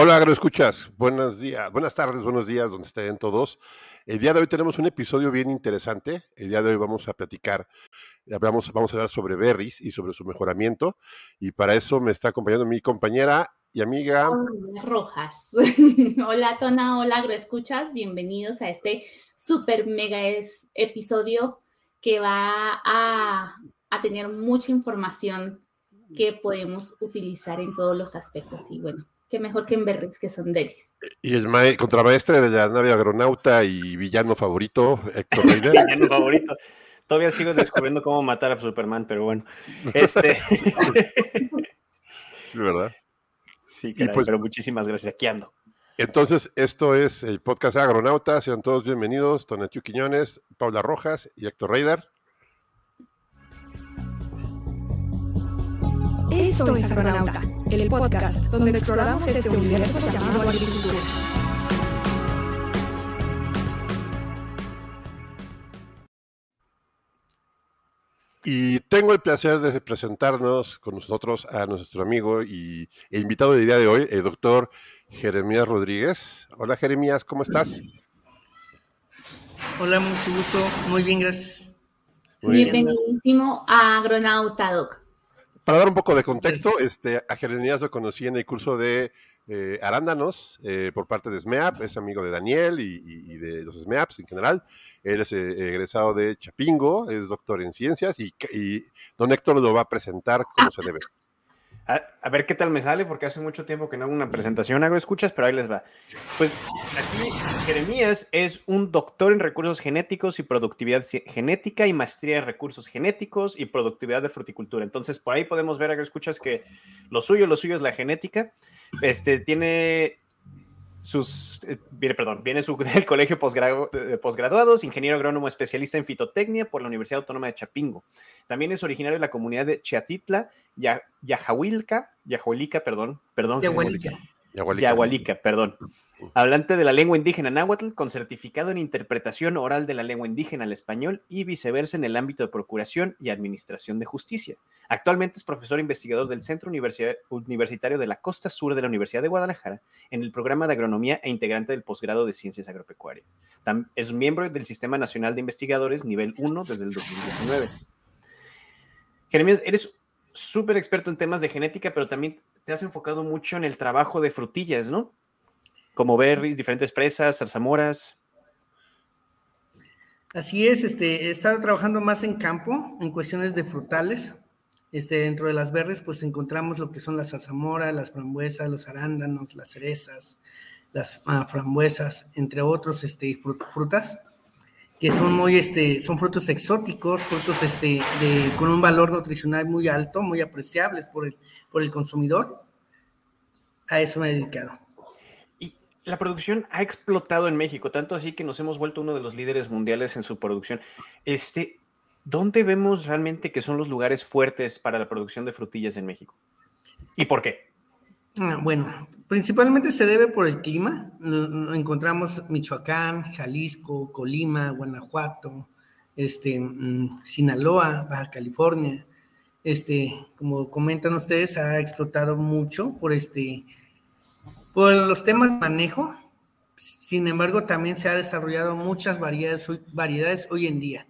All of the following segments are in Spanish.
Hola, agroescuchas. Buenos días, buenas tardes, buenos días, donde estén todos. El día de hoy tenemos un episodio bien interesante. El día de hoy vamos a platicar, vamos, a hablar sobre berries y sobre su mejoramiento. Y para eso me está acompañando mi compañera y amiga. Rojas. hola, Tona, hola, agroescuchas. Bienvenidos a este super mega episodio que va a, a tener mucha información que podemos utilizar en todos los aspectos. Y bueno, qué mejor que en Berrix, que son delis. Y el contramaestre de la nave agronauta y villano favorito, Héctor Reiner. villano favorito. Todavía sigo descubriendo cómo matar a Superman, pero bueno. Este. ¿Verdad? Sí, pues pero muchísimas gracias. Aquí ando. Entonces, esto es el podcast Agronauta. Sean todos bienvenidos. Tonatiu Quiñones, Paula Rojas y Héctor Reider. Esto es Agronauta, el podcast donde exploramos este universo llamado agricultura. Y tengo el placer de presentarnos con nosotros a nuestro amigo y e invitado del día de hoy, el doctor Jeremías Rodríguez. Hola Jeremías, ¿cómo estás? Hola, mucho gusto. Muy bien, gracias. Bienvenidísimo a Agronauta, Doc. Para dar un poco de contexto, este, a Jeremías lo conocí en el curso de eh, arándanos eh, por parte de SMEAP, es amigo de Daniel y, de los SMEAPs en general. Él es eh, egresado de Chapingo, es doctor en ciencias y, y, don Héctor lo va a presentar como se debe. A, ver qué tal me sale, porque hace mucho tiempo que no hago una presentación, hago escuchas, pero ahí les va. Pues aquí Jeremías es un doctor en recursos genéticos y productividad genética y maestría en recursos genéticos y productividad de fruticultura. Entonces, por ahí podemos ver, hago escuchas, que lo suyo, lo suyo es la genética. Este tiene sus, eh, viene, perdón, viene su, del colegio de posgraduados, ingeniero agrónomo especialista en fitotecnia por la Universidad Autónoma de Chapingo. También es originario de la comunidad de Chiatitla, Yajahuilca, Yahuilica, perdón, perdón. Yahualica, perdón. Hablante de la lengua indígena náhuatl con certificado en interpretación oral de la lengua indígena al español y viceversa en el ámbito de procuración y administración de justicia. Actualmente es profesor investigador del Centro Universitario de la Costa Sur de la Universidad de Guadalajara en el programa de agronomía e integrante del posgrado de ciencias agropecuarias. Es miembro del Sistema Nacional de Investigadores nivel 1 desde el 2019. Jeremías, eres súper experto en temas de genética, pero también te has enfocado mucho en el trabajo de frutillas, ¿no? Como berries, diferentes fresas, zarzamoras. Así es, este, he estado trabajando más en campo, en cuestiones de frutales. Este, dentro de las berries, pues encontramos lo que son las zarzamoras, las frambuesas, los arándanos, las cerezas, las ah, frambuesas, entre otros este, frutas que son muy, este, son frutos exóticos, frutos este, de, con un valor nutricional muy alto, muy apreciables por el, por el consumidor. A eso me he dedicado. La producción ha explotado en México, tanto así que nos hemos vuelto uno de los líderes mundiales en su producción. Este, ¿Dónde vemos realmente que son los lugares fuertes para la producción de frutillas en México? ¿Y por qué? Ah, bueno, principalmente se debe por el clima. Encontramos Michoacán, Jalisco, Colima, Guanajuato, este, mm, Sinaloa, Baja California. Este, como comentan ustedes, ha explotado mucho por este, por los temas de manejo. Sin embargo, también se ha desarrollado muchas variedades, variedades hoy en día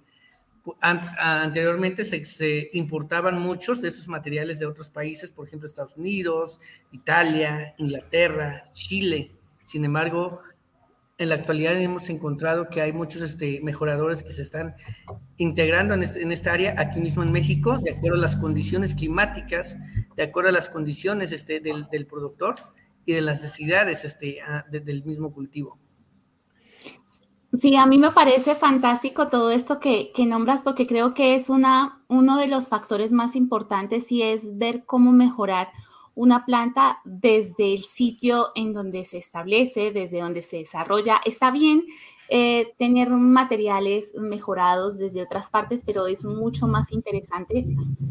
anteriormente se, importaban muchos de esos materiales de otros países, por ejemplo, Estados Unidos, Italia, Inglaterra, Chile. Sin embargo, en la actualidad hemos encontrado que hay muchos este, mejoradores que se están integrando en, este, esta área aquí mismo en México, de acuerdo a las condiciones climáticas, de acuerdo a las condiciones este, del, productor y de las necesidades este, del mismo cultivo. Sí, a mí me parece fantástico todo esto que, nombras porque creo que es una, uno de los factores más importantes y es ver cómo mejorar una planta desde el sitio en donde se establece, desde donde se desarrolla. Está bien eh, tener materiales mejorados desde otras partes, pero es mucho más interesante,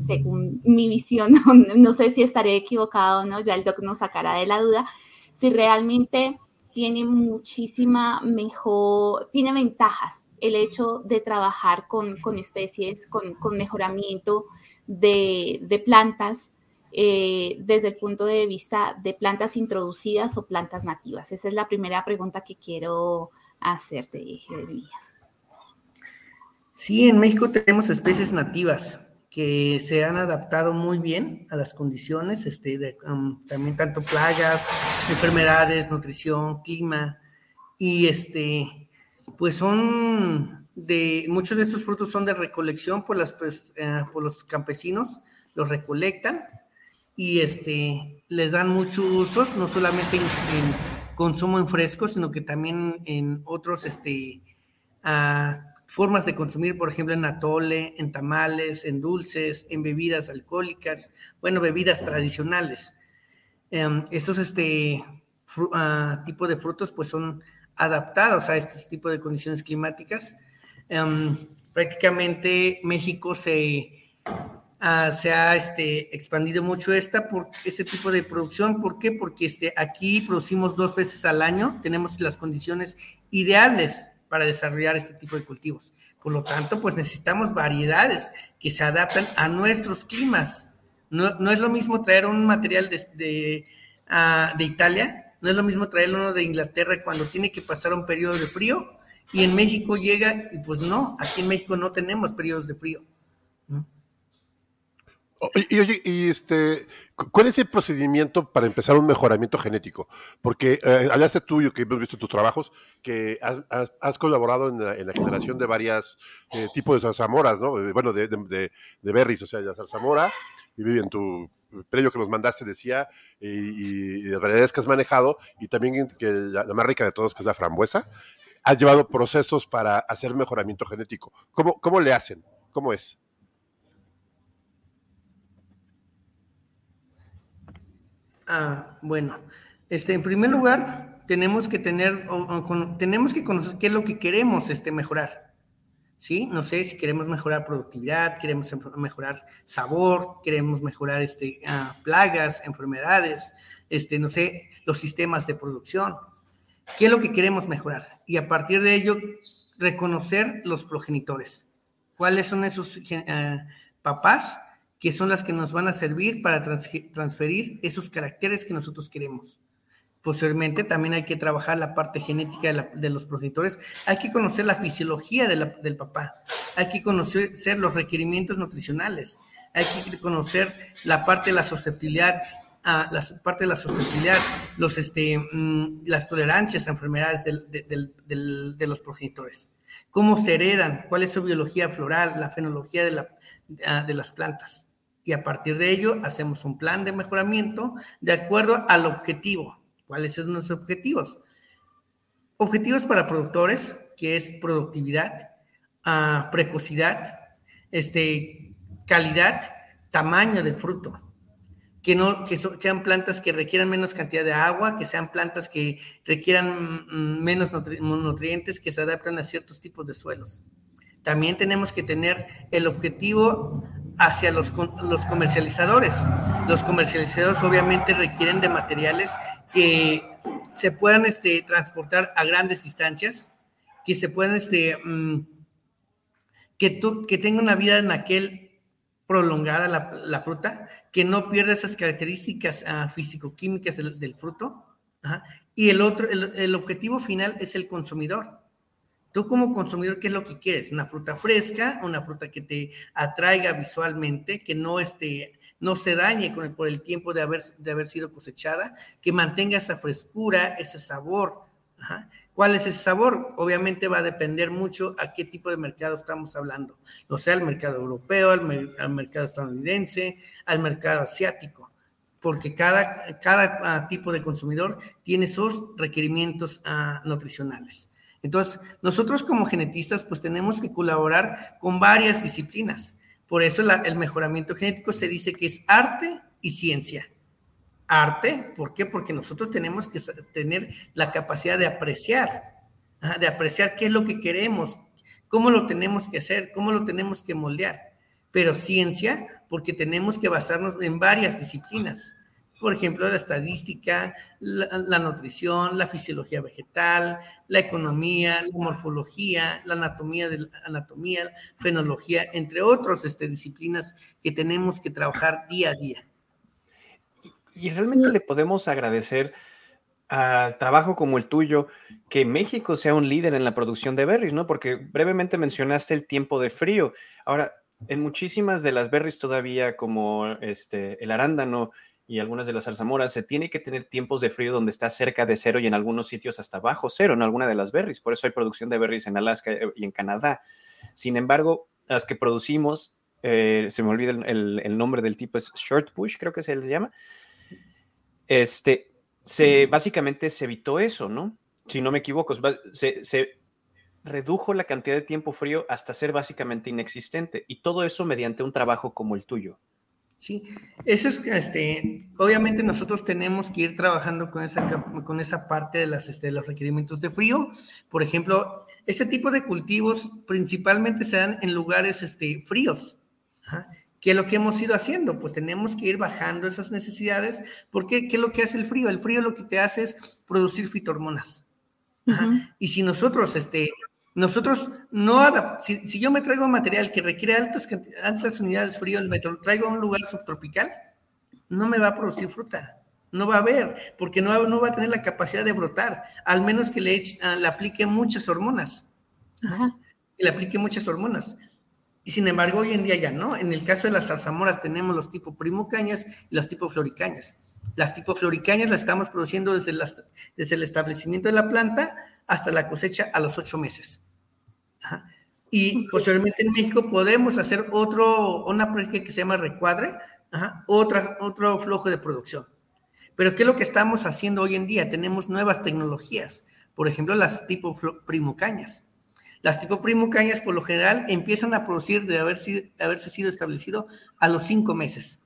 según mi visión, no sé si estaré equivocado o no, ya el doc nos sacará de la duda, si realmente tiene muchísima mejor, tiene ventajas el hecho de trabajar con, especies, con, mejoramiento de, plantas eh, desde el punto de vista de plantas introducidas o plantas nativas? Esa es la primera pregunta que quiero hacerte, Jeremías. Sí, en México tenemos especies nativas que se han adaptado muy bien a las condiciones, este, um, también tanto plagas, enfermedades, nutrición, clima, y este, pues son de, muchos de estos frutos son de recolección por, las, pues, eh, por los campesinos, los recolectan y este, les dan muchos usos, no solamente en, consumo en fresco, sino que también en otros este, uh, formas de consumir, por ejemplo, en atole, en tamales, en dulces, en bebidas alcohólicas, bueno, bebidas tradicionales. Um, estos este, uh, tipo de frutos pues son adaptados a este tipo de condiciones climáticas. Um, prácticamente México se, uh, se ha este, expandido mucho esta por este tipo de producción. ¿Por qué? Porque este, aquí producimos dos veces al año, tenemos las condiciones ideales para desarrollar este tipo de cultivos. Por lo tanto, pues necesitamos variedades que se adaptan a nuestros climas. No, no es lo mismo traer un material de, de, de, Italia, no es lo mismo traer uno de Inglaterra cuando tiene que pasar un periodo de frío y en México llega y pues no, aquí en México no tenemos periodos de frío. Y, oye, este, ¿cuál es el procedimiento para empezar un mejoramiento genético? Porque eh, hablaste tú, que hemos visto tus trabajos, que has, colaborado en la, en generación de varios eh, tipos de zarzamoras, ¿no? Eh, bueno, de, berries, o sea, la zarzamora, y en tu previo que nos mandaste decía, y, las variedades que has manejado, y también que la, la, más rica de todos, que es la frambuesa, has llevado procesos para hacer mejoramiento genético. ¿Cómo, cómo le hacen? ¿Cómo es? Ah, bueno, este, en primer lugar, tenemos que tener, o, con, tenemos que conocer qué es lo que queremos este, mejorar. ¿Sí? No sé si queremos mejorar productividad, queremos mejorar sabor, queremos mejorar este, ah, plagas, enfermedades, este, no sé, los sistemas de producción. ¿Qué es lo que queremos mejorar? Y a partir de ello, reconocer los progenitores. ¿Cuáles son esos uh, papás que son las que nos van a servir para trans transferir esos caracteres que nosotros queremos. Posteriormente también hay que trabajar la parte genética de, los progenitores, hay que conocer la fisiología del papá, hay que conocer los requerimientos nutricionales, hay que conocer la parte de la susceptibilidad, uh, la parte de la susceptibilidad, este, mm, las tolerancias a enfermedades de los progenitores, cómo se heredan, cuál es su biología floral, la fenología de, la, de las plantas y a partir de ello hacemos un plan de mejoramiento de acuerdo al objetivo. ¿Cuáles son los objetivos? Objetivos para productores, que es productividad, uh, precocidad, este, calidad, tamaño del fruto. Que, no, que, sean plantas que requieran menos cantidad de agua, que sean plantas que requieran mm, menos nutri nutrientes, que se adapten a ciertos tipos de suelos. También tenemos que tener el objetivo hacia los, los comercializadores. Los comercializadores obviamente requieren de materiales que se puedan este, transportar a grandes distancias, que se puedan, este, mmm, que, que tenga una vida en aquel prolongada la, la, fruta, que no pierda esas características uh, físico-químicas del, fruto. Y el otro, el, el objetivo final es el consumidor Tú como consumidor, ¿qué es lo que quieres? ¿Una fruta fresca? ¿Una fruta que te atraiga visualmente? ¿Que no, esté, no se dañe con el, por el tiempo de haber, de haber sido cosechada? ¿Que mantenga esa frescura, ese sabor? ¿Cuál es ese sabor? Obviamente va a depender mucho a qué tipo de mercado estamos hablando. O sea, al mercado europeo, al, mer al mercado estadounidense, al mercado asiático porque cada, cada uh, tipo de consumidor tiene sus requerimientos uh, nutricionales. Entonces, nosotros como genetistas, pues tenemos que colaborar con varias disciplinas. Por eso el mejoramiento genético se dice que es arte y ciencia. Arte, ¿por qué? Porque nosotros tenemos que tener la capacidad de apreciar, de apreciar qué es lo que queremos, cómo lo tenemos que hacer, cómo lo tenemos que moldear. Pero ciencia, porque tenemos que basarnos en varias disciplinas por ejemplo, la estadística, la, la, nutrición, la fisiología vegetal, la economía, la morfología, la anatomía, de la anatomía, fenología, entre otras este, disciplinas que tenemos que trabajar día a día. Y realmente le podemos agradecer al trabajo como el tuyo que México sea un líder en la producción de berries, ¿no? Porque brevemente mencionaste el tiempo de frío. Ahora, en muchísimas de las berries todavía, como este, el arándano y algunas de las zarzamoras, se tiene que tener tiempos de frío donde está cerca de cero y en algunos sitios hasta bajo cero en alguna de las berries. Por eso hay producción de berries en Alaska eh, y en Canadá. Sin embargo, las que producimos, eh, se me olvida el, nombre del tipo, es short bush, creo que se les llama. Este, se, básicamente se evitó eso, ¿no? Si no me equivoco, se, se redujo la cantidad de tiempo frío hasta ser básicamente inexistente y todo eso mediante un trabajo como el tuyo. Sí, eso es, este, obviamente nosotros tenemos que ir trabajando con esa, con esa parte de, las, este, los requerimientos de frío. Por ejemplo, este tipo de cultivos principalmente se dan en lugares este, fríos. ¿Qué es lo que hemos ido haciendo? Pues tenemos que ir bajando esas necesidades, porque ¿qué es lo que hace el frío? El frío lo que te hace es producir fitohormonas. Y si nosotros este, nosotros no si, si, yo me traigo material que requiere altas, altas unidades de frío, me traigo a un lugar subtropical, no me va a producir fruta. No va a haber, porque no, no va a tener la capacidad de brotar, al menos que le, ah, le aplique muchas hormonas. Que le aplique muchas hormonas. Y sin embargo, hoy en día ya no. En el caso de las zarzamoras tenemos los tipos primocañas y las tipos floricañas. Las tipos floricañas las estamos produciendo desde, las, desde el establecimiento de la planta hasta la cosecha a los ocho meses. Y posteriormente en México podemos hacer otro, una práctica que se llama recuadre, otra, otro flujo de producción. Pero ¿qué es lo que estamos haciendo hoy en día? Tenemos nuevas tecnologías, por ejemplo, las tipo primocañas. Las tipo primocañas, por lo general, empiezan a producir de haberse, haberse sido establecido a los cinco meses.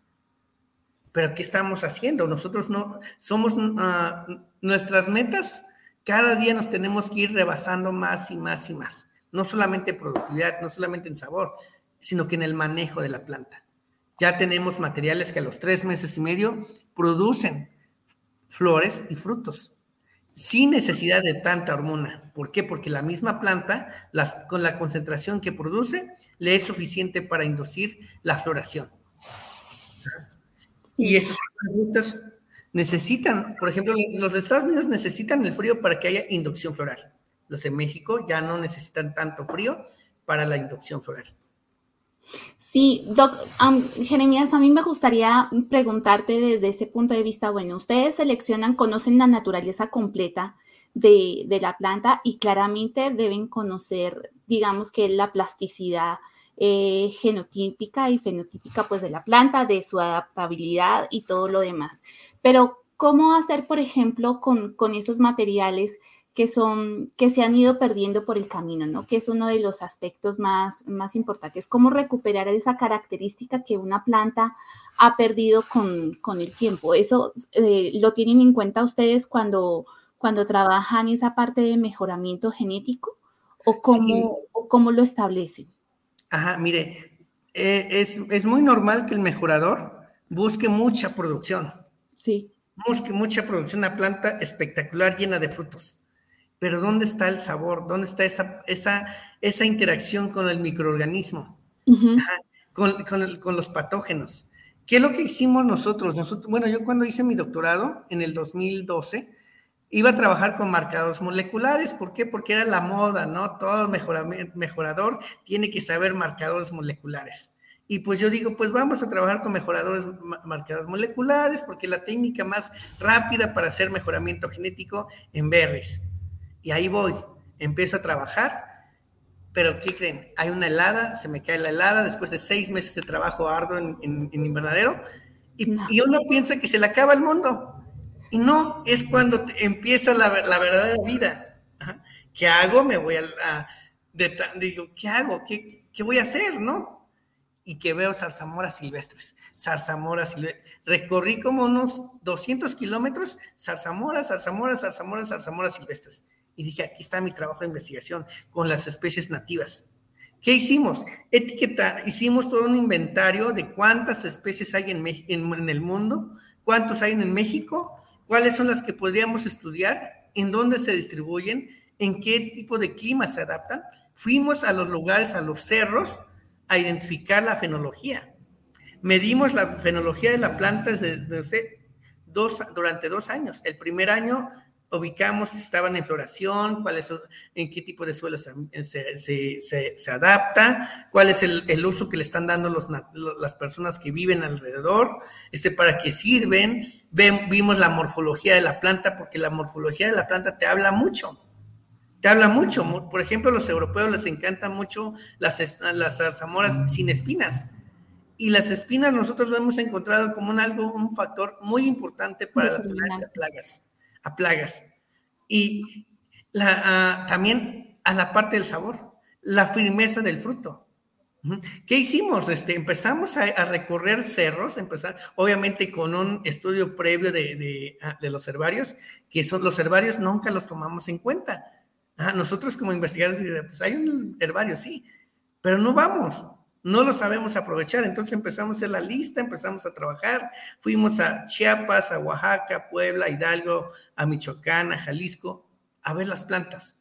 Pero ¿qué estamos haciendo? Nosotros no somos ah, nuestras metas. Cada día nos tenemos que ir rebasando más y más y más no solamente productividad, no solamente en sabor, sino que en el manejo de la planta. Ya tenemos materiales que a los tres meses y medio producen flores y frutos sin necesidad de tanta hormona. ¿Por qué? Porque la misma planta, con la concentración que produce, le es suficiente para inducir la floración. Y estos frutos necesitan, por ejemplo, los Estados Unidos necesitan el frío para que haya inducción floral los en México ya no necesitan tanto frío para la inducción floral. Sí, Jeremías, a mí me gustaría preguntarte desde ese punto de vista, bueno, ustedes seleccionan, conocen la naturaleza completa de, la planta y claramente deben conocer, digamos que la plasticidad eh, genotípica y fenotípica pues de la planta, de su adaptabilidad y todo lo demás. Pero, ¿cómo hacer, por ejemplo, con, con esos materiales que son, que se han ido perdiendo por el camino, ¿no? Que es uno de los aspectos más, más importantes, cómo recuperar esa característica que una planta ha perdido con, el tiempo. ¿Eso eh, lo tienen en cuenta ustedes cuando, cuando trabajan esa parte de mejoramiento genético? ¿O cómo, cómo lo establecen? Ajá, mire, eh, es, es muy normal que el mejorador busque mucha producción. Sí. Busque mucha producción, una planta espectacular llena de frutos pero ¿dónde está el sabor? ¿Dónde está esa, esa, esa interacción con el microorganismo? con, los patógenos. ¿Qué es lo que hicimos nosotros? nosotros? Bueno, yo cuando hice mi doctorado en el 2012, iba a trabajar con marcadores moleculares. ¿Por qué? Porque era la moda, ¿no? Todo mejorador tiene que saber marcadores moleculares. Y pues yo digo, pues vamos a trabajar con mejoradores marcadores moleculares, porque la técnica más rápida para hacer mejoramiento genético en berries. Y ahí voy, empiezo a trabajar, pero ¿qué creen? Hay una helada, se me cae la helada después de seis meses de trabajo arduo en, invernadero y, uno piensa que se le acaba el mundo. Y no, es cuando empieza la, verdadera vida. ¿Qué hago? Me voy a... digo, ¿qué hago? ¿Qué, ¿Qué voy a hacer? ¿No? y que veo zarzamoras silvestres, zarzamoras silvestres. Recorrí como unos 200 kilómetros, zarzamoras, zarzamoras, zarzamoras, zarzamoras silvestres y dije, aquí está mi trabajo de investigación con las especies nativas. ¿Qué hicimos? Etiqueta, hicimos todo un inventario de cuántas especies hay en, en, el mundo, cuántos hay en México, cuáles son las que podríamos estudiar, en dónde se distribuyen, en qué tipo de clima se adaptan. Fuimos a los lugares, a los cerros, a identificar la fenología. Medimos la fenología de la planta desde, dos, durante dos años. El primer año ubicamos si estaban en floración, cuál es, en qué tipo de suelo se, se, se, adapta, cuál es el, el, uso que le están dando los, las personas que viven alrededor, este, para qué sirven. vimos la morfología de la planta, porque la morfología de la planta te habla mucho. Te habla mucho. Por ejemplo, a los europeos les encantan mucho las, las zarzamoras sin espinas. Y las espinas nosotros lo hemos encontrado como un, algo, un factor muy importante para la tolerancia a plagas a plagas. Y la, también a la parte del sabor, la firmeza del fruto. ¿Qué hicimos? Este, empezamos a, recorrer cerros, empezar, obviamente con un estudio previo de, de, los herbarios, que son los herbarios nunca los tomamos en cuenta. Ah, nosotros como investigadores, pues hay un herbario, sí, pero no vamos no lo sabemos aprovechar. Entonces empezamos a hacer la lista, empezamos a trabajar, fuimos a Chiapas, a Oaxaca, Puebla, Hidalgo, a Michoacán, a Jalisco, a ver las plantas,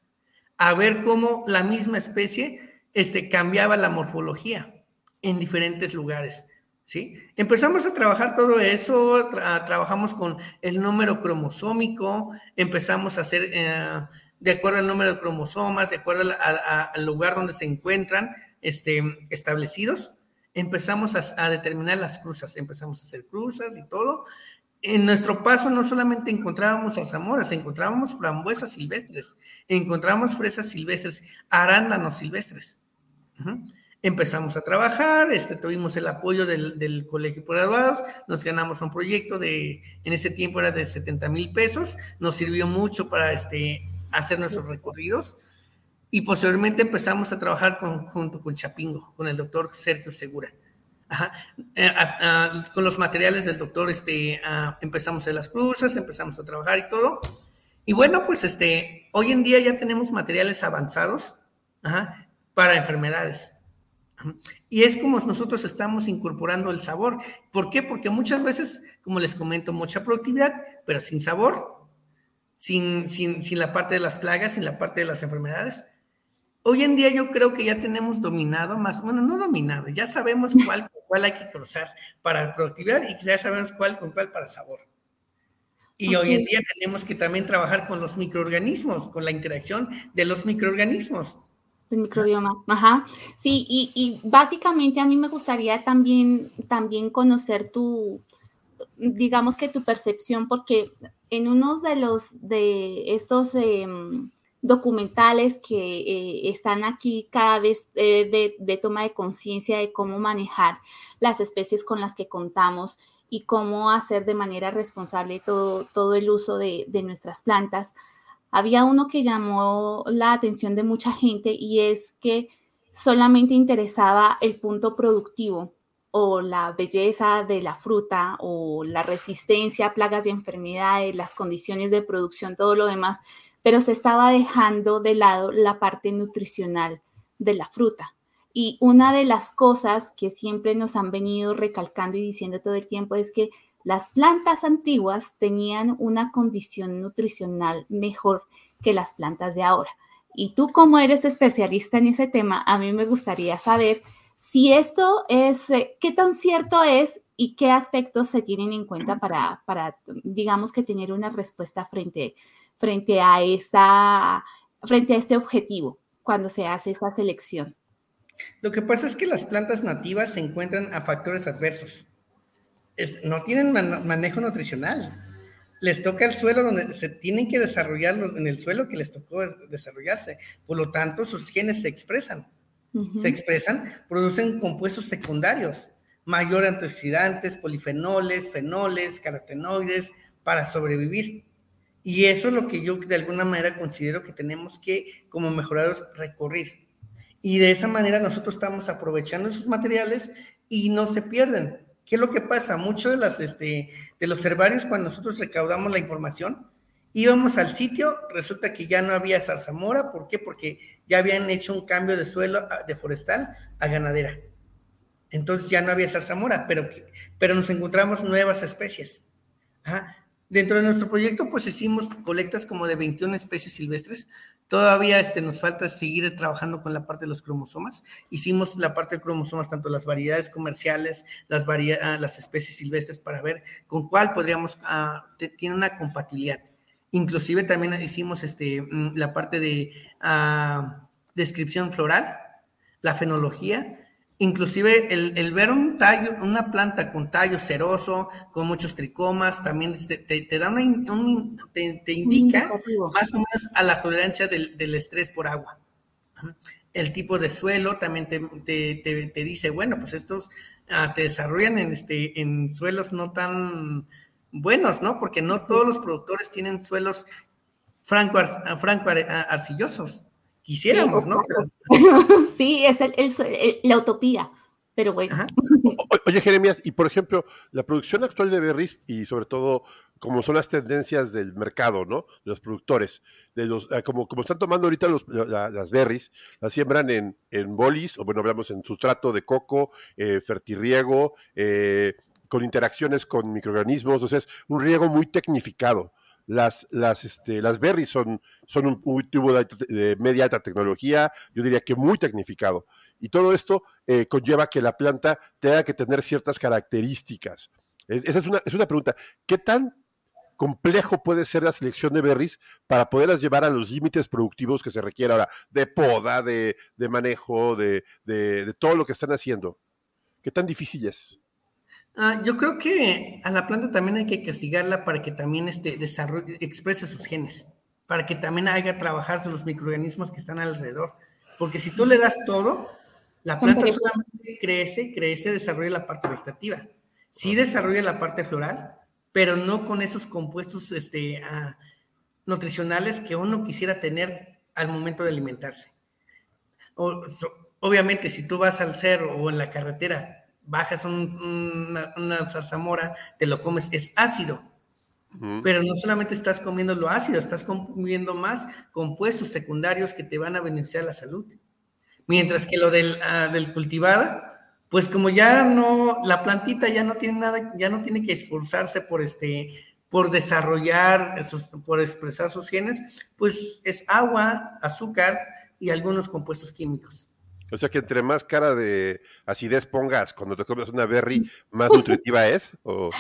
a ver cómo la misma especie este, cambiaba la morfología en diferentes lugares. ¿Sí? Empezamos a trabajar todo eso, trabajamos con el número cromosómico, empezamos a hacer, eh, de acuerdo al número de cromosomas, de acuerdo al lugar donde se encuentran, este, establecidos, empezamos a, determinar las cruzas, empezamos a hacer cruzas y todo. En nuestro paso no solamente encontrábamos zarzamoras, encontrábamos frambuesas silvestres, encontrábamos fresas silvestres, arándanos silvestres. Empezamos a trabajar, este, tuvimos el apoyo del, del Colegio por Graduados, nos ganamos un proyecto de, en ese tiempo era de 70 mil pesos, nos sirvió mucho para este, hacer nuestros recorridos. Y posteriormente empezamos a trabajar junto con Chapingo, con el doctor Sergio Segura. Eh, con los materiales del doctor este, empezamos en las cruzas, empezamos a trabajar y todo. Y bueno, pues este, hoy en día ya tenemos materiales avanzados para enfermedades. Y es como nosotros estamos incorporando el sabor. ¿Por qué? Porque muchas veces, como les comento, mucha productividad, pero sin sabor, sin, sin, sin la parte de las plagas, sin la parte de las enfermedades. Hoy en día yo creo que ya tenemos dominado más, bueno, no dominado, ya sabemos cuál con cuál hay que cruzar para productividad y ya sabemos cuál con cuál para sabor. Y hoy en día tenemos que también trabajar con los microorganismos, con la interacción de los microorganismos. El microbioma, ajá. Sí, y, y, básicamente a mí me gustaría también, también conocer tu, digamos que tu percepción, porque en uno de los, de estos... Eh, documentales que eh, están aquí cada vez eh, de, toma de conciencia de cómo manejar las especies con las que contamos y cómo hacer de manera responsable todo, todo el uso de, de nuestras plantas. Había uno que llamó la atención de mucha gente y es que solamente interesaba el punto productivo o la belleza de la fruta o la resistencia a plagas y enfermedades, las condiciones de producción, todo lo demás, pero se estaba dejando de lado la parte nutricional de la fruta. Y una de las cosas que siempre nos han venido recalcando y diciendo todo el tiempo es que las plantas antiguas tenían una condición nutricional mejor que las plantas de ahora. Y tú como eres especialista en ese tema, a mí me gustaría saber si esto es, eh, qué tan cierto es y qué aspectos se tienen en cuenta para, para digamos que tener una respuesta frente frente a, esta, frente a este objetivo cuando se hace esa selección? Lo que pasa es que las plantas nativas se encuentran a factores adversos. no tienen manejo nutricional. Les toca el suelo donde se tienen que desarrollar en el suelo que les tocó desarrollarse. Por lo tanto, sus genes se expresan. Se expresan, producen compuestos secundarios, mayor antioxidantes, polifenoles, fenoles, carotenoides, para sobrevivir. Y eso es lo que yo de alguna manera considero que tenemos que, como mejorados, recorrer. Y de esa manera nosotros estamos aprovechando esos materiales y no se pierden. ¿Qué es lo que pasa? Muchos este, de los herbarios, cuando nosotros recaudamos la información, íbamos al sitio, resulta que ya no había zarzamora. ¿Por qué? Porque ya habían hecho un cambio de suelo de forestal a ganadera. Entonces ya no había zarzamora, pero, pero nos encontramos nuevas especies. Ajá. Dentro de nuestro proyecto, pues hicimos colectas como de 21 especies silvestres Todavía este, nos falta seguir trabajando con la parte de los cromosomas. Hicimos la parte de cromosomas, tanto las variedades comerciales, las, ah, las especies silvestres, para ver con cuál podríamos, uh, tiene una compatibilidad. Inclusive también hicimos este, mm, la parte de uh, descripción floral, la fenología, Inclusive el, ver un tallo, una planta con tallo ceroso, con muchos tricomas, también te, da una, te, indica más o menos a la tolerancia del, estrés por agua. El tipo de suelo también te, dice, bueno, pues estos ah, te desarrollan en, este, en suelos no tan buenos, ¿no? Porque no todos los productores tienen suelos franco, franco arcillosos. Quisiéramos, ¿no? sí, es la utopía, pero bueno. oye, Jeremías, y por ejemplo, la producción actual de berries y sobre todo como son las tendencias del mercado, ¿no? De los productores, de los, ah, como, como están tomando ahorita las berries, las siembran en, en bolis, o bueno, hablamos en sustrato de coco, eh, fertirriego, eh, con interacciones con microorganismos, o sea, es un riego muy tecnificado las, las, este, las berries son, son un, tubo de, media alta tecnología, yo diría que muy tecnificado. Y todo esto eh, conlleva que la planta tenga que tener ciertas características. esa es una, es una pregunta. ¿Qué tan complejo puede ser la selección de berries para poderlas llevar a los límites productivos que se requiere ahora, de poda, de, de manejo, de, de, todo lo que están haciendo? ¿Qué tan difícil es? Ah, yo creo que a la planta también hay que castigarla para que también este, desarrolle, exprese sus genes, para que también haga trabajarse los microorganismos que están alrededor. Porque si tú le das todo, la planta solamente crece, crece, desarrolla la parte vegetativa. Sí desarrolla la parte floral, pero no con esos compuestos este, ah, nutricionales que uno quisiera tener al momento de alimentarse. obviamente, si tú vas al cerro o en la carretera bajas una, zarzamora, te lo comes, es ácido. Pero no solamente estás comiendo lo ácido, estás comiendo más compuestos secundarios que te van a beneficiar la salud. Mientras que lo del, del cultivada, pues como ya no, la plantita ya no tiene nada, ya no tiene que esforzarse por este, por desarrollar, esos, por expresar sus genes, pues es agua, azúcar y algunos compuestos químicos. O sea que entre más cara de acidez pongas cuando te comes una berry, más nutritiva es. ¿o?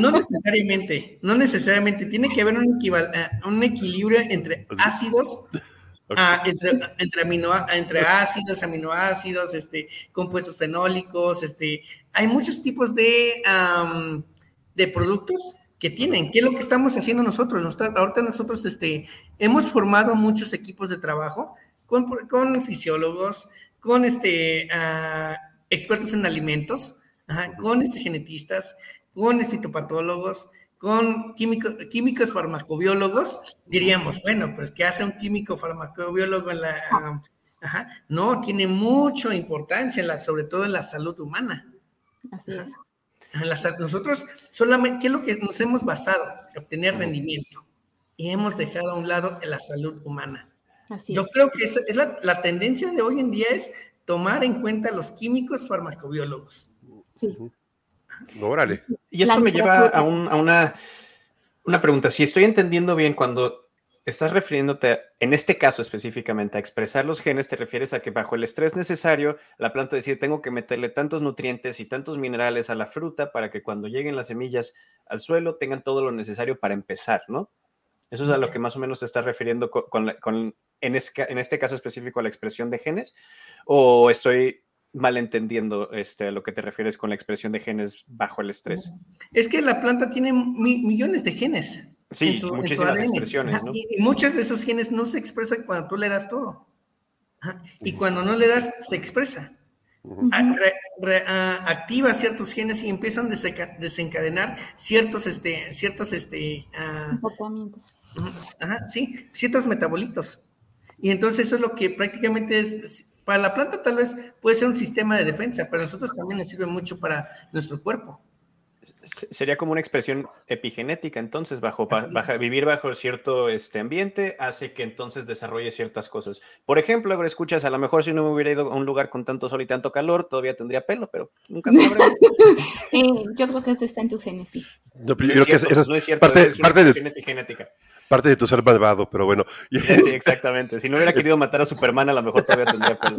No necesariamente, no necesariamente. Tiene que haber un, eh, un equilibrio entre ácidos, ah, entre, entre, amino, entre ácidos, aminoácidos, este, compuestos fenólicos, este, hay muchos tipos de, de productos que tienen. ¿Qué es lo que estamos haciendo nosotros? ahorita nosotros este, hemos formado muchos equipos de trabajo con, con fisiólogos, con este, ah, expertos en alimentos, con este, genetistas, con fitopatólogos, con químicos farmacobiólogos, diríamos, bueno, pues ¿qué hace un químico farmacobiólogo en la... Ah, no, tiene mucha importancia, en la, sobre todo en la salud humana. Así es. nosotros solamente, ¿qué es lo que nos hemos basado? Obtener rendimiento. Y hemos dejado a un lado la salud humana. Yo creo que es, la, tendencia de hoy en día es tomar en cuenta los químicos farmacobiólogos. Sí. Órale. Y esto me lleva a, una, una pregunta. Si estoy entendiendo bien, cuando estás refiriéndote, en este caso específicamente, a expresar los genes, te refieres a que bajo el estrés necesario, la planta decir, tengo que meterle tantos nutrientes y tantos minerales a la fruta para que cuando lleguen las semillas al suelo tengan todo lo necesario para empezar, ¿no? Eso es a lo que más o menos te estás refiriendo con, en, este caso específico, a la expresión de genes. ¿O estoy malentendiendo este, lo que te refieres con la expresión de genes bajo el estrés? Es que la planta tiene millones de genes. Sí, muchísimas expresiones. ¿no? Y, muchos de esos genes no se expresan cuando tú le das todo. Y cuando no le das, se expresa. activa ciertos genes y empiezan a desencadenar ciertos, este, ciertos, este, comportamientos. Ajá, sí, ciertos metabolitos. Y entonces eso es lo que prácticamente es, para la planta tal vez puede ser un sistema de defensa, pero a nosotros también nos sirve mucho para nuestro cuerpo. Sería como una expresión epigenética, entonces, bajo, vivir bajo cierto este ambiente hace que entonces desarrolle ciertas cosas. Por ejemplo, ahora escuchas, a lo mejor si no me hubiera ido a un lugar con tanto sol y tanto calor, todavía tendría pelo, pero nunca sabré. eh, yo creo que eso está en tu génesis. No, No es creo que cierto, esa es no es cierto, parte, es una parte, de, epigenética. Parte de tu ser malvado, pero bueno. Sí, exactamente. Si no hubiera querido matar a Superman, a lo mejor todavía tendría pelo.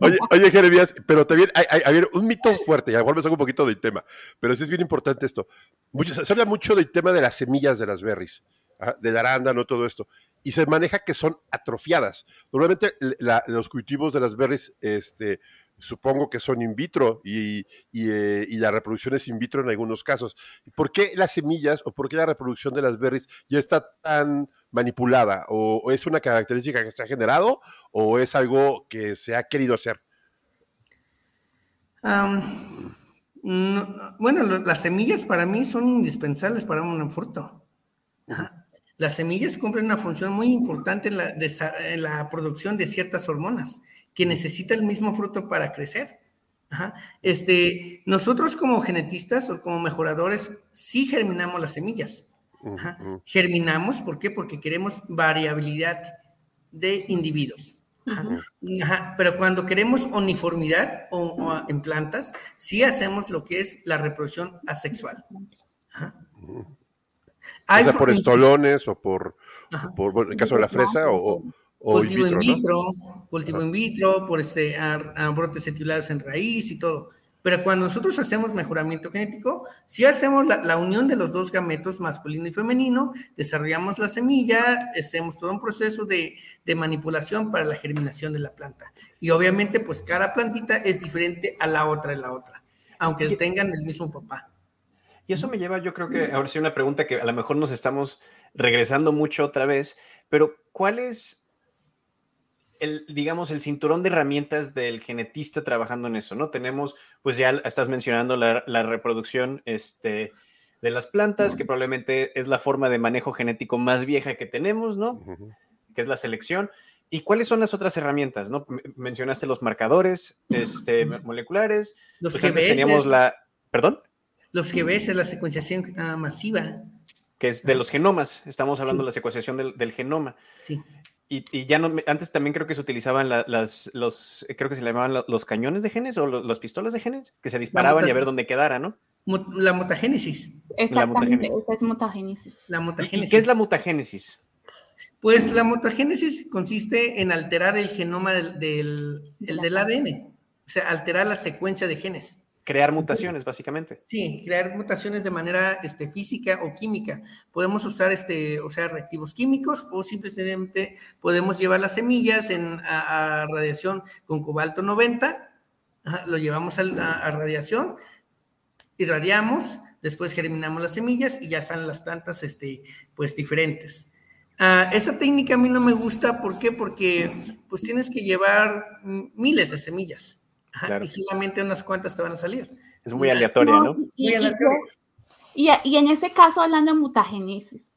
Oye, oye Jeremías, pero también hay, hay, hay un mito fuerte, ya igual me salgo un poquito del tema, pero sí es bien importante esto. Mucho, se habla mucho del tema de las semillas de las berries, ajá, del arándano, todo esto, y se maneja que son atrofiadas. Normalmente la, los cultivos de las berries, este, supongo que son in vitro eh, y, la reproducción es in vitro en algunos casos. ¿Por qué las semillas o por qué la reproducción de las berries ya está tan manipulada? ¿O, es una característica que se ha generado o es algo que se ha querido hacer? No, bueno, las semillas para mí son indispensables para un fruto. Las semillas cumplen una función muy importante en la, producción de ciertas hormonas que necesita el mismo fruto para crecer. Ajá. Este, nosotros como genetistas o como mejoradores sí germinamos las semillas. Ajá. Germinamos, ¿por qué? Porque queremos variabilidad de individuos. Ajá. Pero cuando queremos uniformidad o, o, en plantas, sí hacemos lo que es la reproducción asexual. O sea, por estolones o por, por bueno, en el caso de la fresa o, o in vitro, in vitro ¿no? Cultivo in vitro, por este, a, a brotes etulados en raíz y todo. Pero cuando nosotros hacemos mejoramiento genético, si hacemos la, la, unión de los dos gametos, masculino y femenino, desarrollamos la semilla, hacemos todo un proceso de, de, manipulación para la germinación de la planta. Y obviamente, pues cada plantita es diferente a la otra y la otra, aunque y, tengan el mismo papá. Y eso me lleva, yo creo que ahora sí una pregunta que a lo mejor nos estamos regresando mucho otra vez, pero ¿cuál es el, digamos, el cinturón de herramientas del genetista trabajando en eso, ¿no? Tenemos, pues ya estás mencionando la, la reproducción este, de las plantas, que probablemente es la forma de manejo genético más vieja que tenemos, ¿no? Uh -huh. Que es la selección. ¿Y cuáles son las otras herramientas, no? Mencionaste los marcadores este, moleculares. Los pues antes teníamos la... ¿Perdón? Los GBS, la secuenciación uh, masiva. Que es de los genomas. Estamos hablando sí. de la secuenciación del, del genoma. Sí. Y, y, ya no, antes también creo que se utilizaban la, las, los, creo que se le llamaban los cañones de genes o los, las pistolas de genes, que se disparaban y a ver dónde quedara, ¿no? La mutagénesis. Exactamente, la mutagénesis. esa es mutagénesis. La mutagénesis. ¿Y qué es la mutagénesis? Pues la mutagénesis consiste en alterar el genoma del, del, el del ADN, o sea, alterar la secuencia de genes. Crear mutaciones, básicamente. Sí, crear mutaciones de manera este, física o química. Podemos usar, este, o sea, reactivos químicos o simplemente podemos llevar las semillas en, a, a radiación con cobalto 90, ajá, lo llevamos a, a, a, radiación, irradiamos, después germinamos las semillas y ya salen las plantas, este, pues, diferentes. Uh, esa técnica a mí no me gusta, ¿por qué? Porque pues tienes que llevar miles de semillas. Claro. Y solamente unas cuantas te van a salir. Es muy aleatoria, ¿no? Y, muy aleatoria. Y, y, en este caso, hablando de mutagénesis,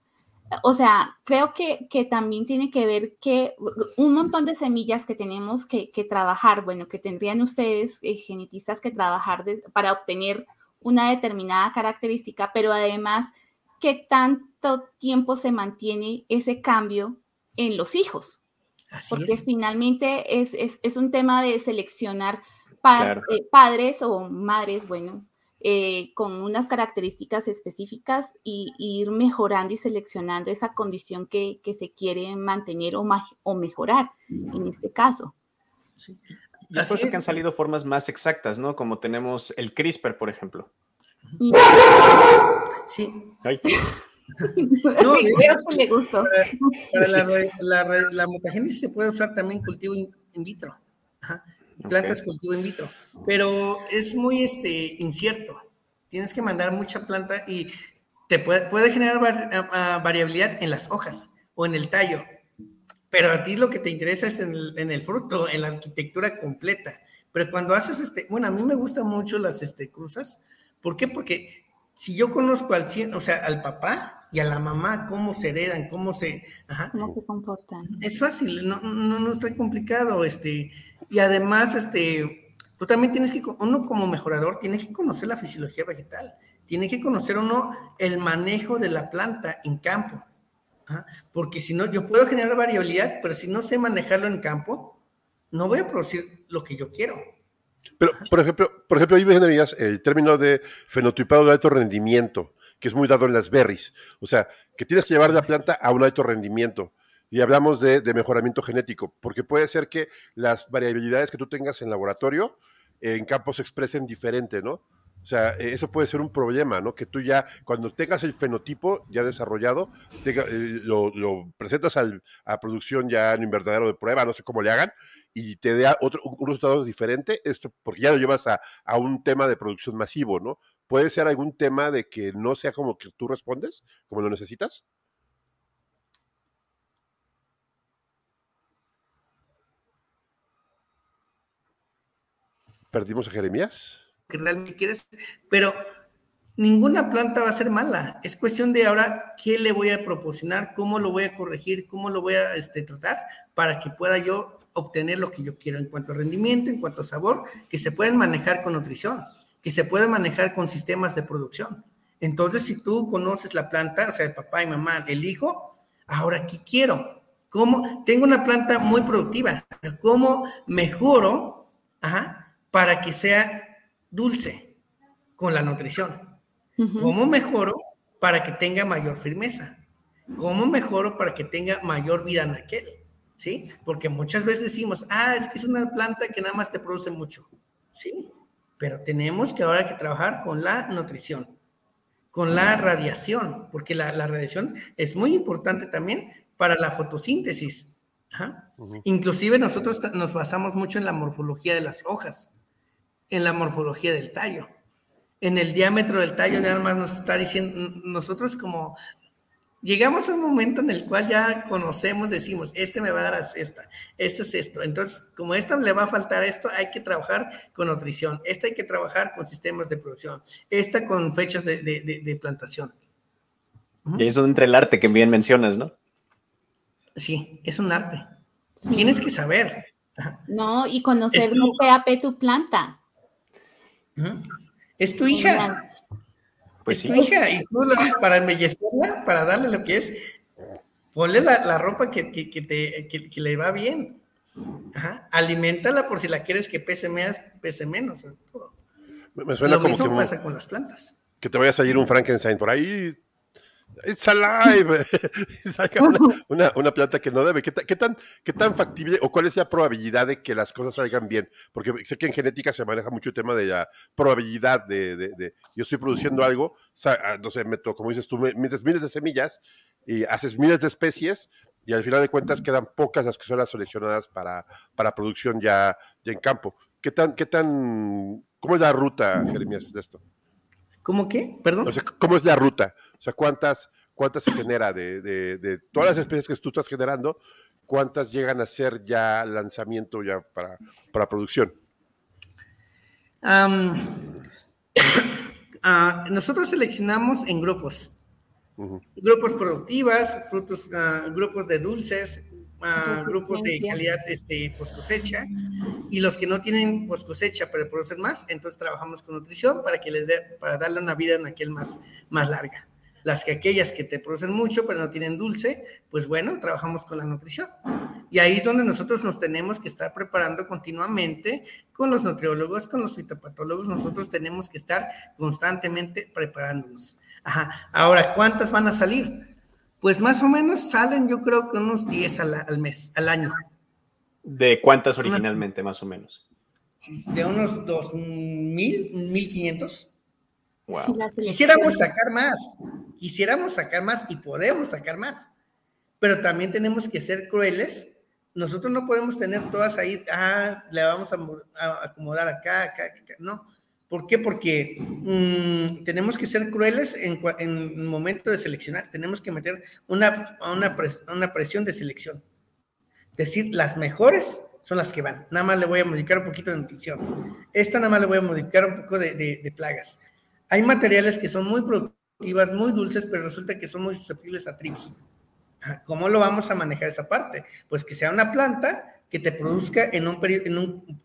o sea, creo que, que, también tiene que ver que un montón de semillas que tenemos que, que trabajar, bueno, que tendrían ustedes, eh, genetistas, que trabajar de, para obtener una determinada característica, pero además, ¿qué tanto tiempo se mantiene ese cambio en los hijos? Así Porque es. finalmente es, es, es un tema de seleccionar Pa Claro. eh, padres o madres, bueno, eh, con unas características específicas y, y ir mejorando y seleccionando esa condición que, que se quiere mantener o, ma- o mejorar en este caso. Sí. Y es por Así eso que han salido formas más exactas, ¿no? Como tenemos el CRISPR, por ejemplo. Y Sí. Ay, No, le gustó. Para, para la, re- la re- la mutagénesis se puede usar también cultivo in, in vitro. Ajá. Plantas Ok. cultivo in vitro. Pero es muy este, incierto. Tienes que mandar mucha planta y te puede, puede generar var- a- a variabilidad en las hojas o en el tallo. Pero a ti lo que te interesa es en el, en el fruto, en la arquitectura completa. Pero cuando haces este, bueno, a mí me gustan mucho las este, cruzas. ¿Por qué? Porque si yo conozco al, o sea, al papá y a la mamá, cómo se heredan, cómo se, ajá, ¿Cómo se comportan? es fácil, no, no, no está complicado, este, y además, este, tú también tienes que, uno como mejorador, tiene que conocer la fisiología vegetal, tiene que conocer uno el manejo de la planta en campo, porque si no, yo puedo generar variabilidad, pero si no sé manejarlo en campo, no voy a producir lo que yo quiero. Pero, por ejemplo, por ejemplo, ahí me generas el término de fenotipado de alto rendimiento. Que es muy dado en las berries. O sea, que tienes que llevar la planta a un alto rendimiento. Y hablamos de, mejoramiento genético, porque puede ser que las variabilidades que tú tengas en laboratorio en campo se expresen diferente, ¿no? O sea, e, eso puede ser un problema, ¿no? Que tú ya, cuando tengas el fenotipo ya desarrollado, eh, lo, presentas a producción ya en invernadero de prueba, no sé cómo le hagan, y te dé otro, un resultado diferente, esto, porque ya lo llevas a, a, un tema de producción masivo, ¿no? ¿Puede ser algún tema de que no sea como que tú respondes, como lo necesitas? ¿Perdimos a Jeremías? Que realmente quieres, pero ninguna planta va a ser mala. Es cuestión de ahora qué le voy a proporcionar, cómo lo voy a corregir, cómo lo voy a este, tratar para que pueda yo obtener lo que yo quiero en cuanto a rendimiento, en cuanto a sabor, que se pueden manejar con nutrición, que se pueden manejar con sistemas de producción. Entonces, si tú conoces la planta, o sea, el papá y mamá, el hijo, ahora, ¿qué quiero? ¿Cómo? Tengo una planta muy productiva, pero ¿cómo mejoro para que sea dulce con la nutrición? ¿Cómo mejoro para que tenga mayor firmeza? ¿Cómo mejoro para que tenga mayor vida en aquel? ¿sí? Porque muchas veces decimos, ah, es que es una planta que nada más te produce mucho, ¿sí? Pero tenemos que ahora que trabajar con la nutrición, con la radiación, porque la, radiación es muy importante también para la fotosíntesis. Inclusive nosotros nos basamos mucho en la morfología de las hojas, en la morfología del tallo en el diámetro del tallo nada más nos está diciendo, nosotros como llegamos a un momento en el cual ya conocemos, decimos, este me va a dar esta, este es esto. Entonces, como esto le va a faltar esto, hay que trabajar con nutrición, este hay que trabajar con sistemas de producción, esta con fechas de, plantación. Y eso entre el arte que bien mencionas, ¿no? Sí, es un arte. Tienes que saber. No, y conocer un PAP tu planta. Es tu hija. Pues sí. hija, y tú para para darle lo que es, ponle la, ropa que, te, le va bien. Ajá. Aliméntala por si la quieres que pese más, pese menos. Me, suena como mismo que pasa con las plantas. Que te vaya a salir un Frankenstein por ahí It's alive. una, una, planta que no debe. ¿Qué, tan, ¿Qué tan factible o cuál es la probabilidad de que las cosas salgan bien? Porque sé que en genética se maneja mucho el tema de la probabilidad de, de, yo estoy produciendo algo, ah, no sé, meto, como dices tú, metes miles de semillas y haces miles de especies y al final de cuentas quedan pocas las que son las seleccionadas para, para producción ya, ya en campo. ¿Qué tan, qué tan, cómo es la ruta, Jeremías, de esto? ¿Cómo qué? Perdón. O sea, ¿cómo es la ruta? O sea, ¿cuántas, cuántas se genera de, de, todas las especies que tú estás generando? ¿Cuántas llegan a ser ya lanzamiento ya para, para producción? Ah, nosotros seleccionamos en grupos. Grupos productivas, frutos, ah, grupos de dulces, grupos de calidad este, post cosecha y los que no tienen post cosecha pero producen más, entonces trabajamos con nutrición para que les dé, para darle una vida en aquel más, más larga. Las que aquellas que te producen mucho pero no tienen dulce, pues bueno, trabajamos con la nutrición. Y ahí es donde nosotros nos tenemos que estar preparando continuamente con los nutriólogos, con los fitopatólogos, nosotros tenemos que estar constantemente preparándonos. Ajá. Ahora, ¿cuántas van a salir? Pues más o menos salen, yo creo que unos 10 al, mes, al año. ¿De cuántas originalmente, más o menos? De unos 2.000, 1.500. Wow. Quisiéramos sacar más, quisiéramos sacar más y podemos sacar más, pero también tenemos que ser crueles. Nosotros no podemos tener todas ahí, ah, le vamos a, acomodar acá, acá, acá, no ¿Por qué? Porque mm, tenemos que ser crueles en, el momento de seleccionar. Tenemos que meter una, una, presión de selección. Decir, las mejores son las que van. Nada más le voy a modificar un poquito de nutrición. Esta nada más le voy a modificar un poco de, plagas. Hay materiales que son muy productivas, muy dulces, pero resulta que son muy susceptibles a trips. ¿Cómo lo vamos a manejar esa parte? Pues que sea una planta que te produzca en un, en un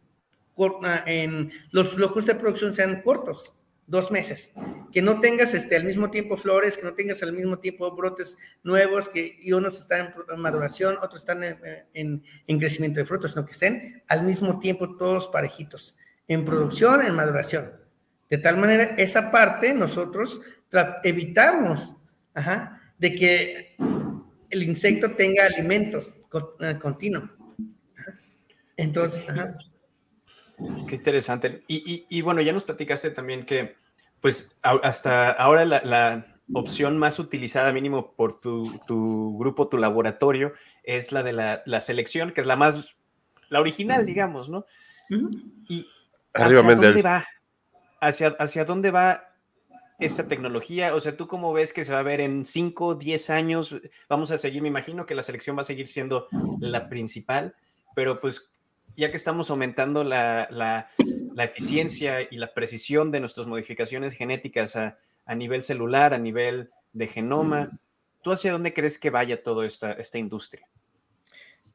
en los flujos de producción sean cortos, dos meses, que no tengas este, al mismo tiempo flores, que no tengas al mismo tiempo brotes nuevos, que y unos están en maduración, otros están en, en, crecimiento de frutos, sino que estén al mismo tiempo todos parejitos, en producción, en maduración. De tal manera, esa parte nosotros evitamos de que el insecto tenga alimentos eh, continuos. Entonces, Qué interesante. Y, bueno, ya nos platicaste también que, pues, hasta ahora la, opción más utilizada, mínimo por tu, grupo, tu laboratorio, es la de la, selección, que es la más, la original, digamos, ¿no? Y ¿hacia dónde va? ¿Hacia, ¿Hacia dónde va esta tecnología? O sea, ¿tú cómo ves que se va a ver en 5, 10 años? Vamos a seguir, me imagino que la selección va a seguir siendo la principal, pero pues ya que estamos aumentando la, eficiencia y la precisión de nuestras modificaciones genéticas a, nivel celular, a nivel de genoma, ¿tú hacia dónde crees que vaya toda esta, esta industria?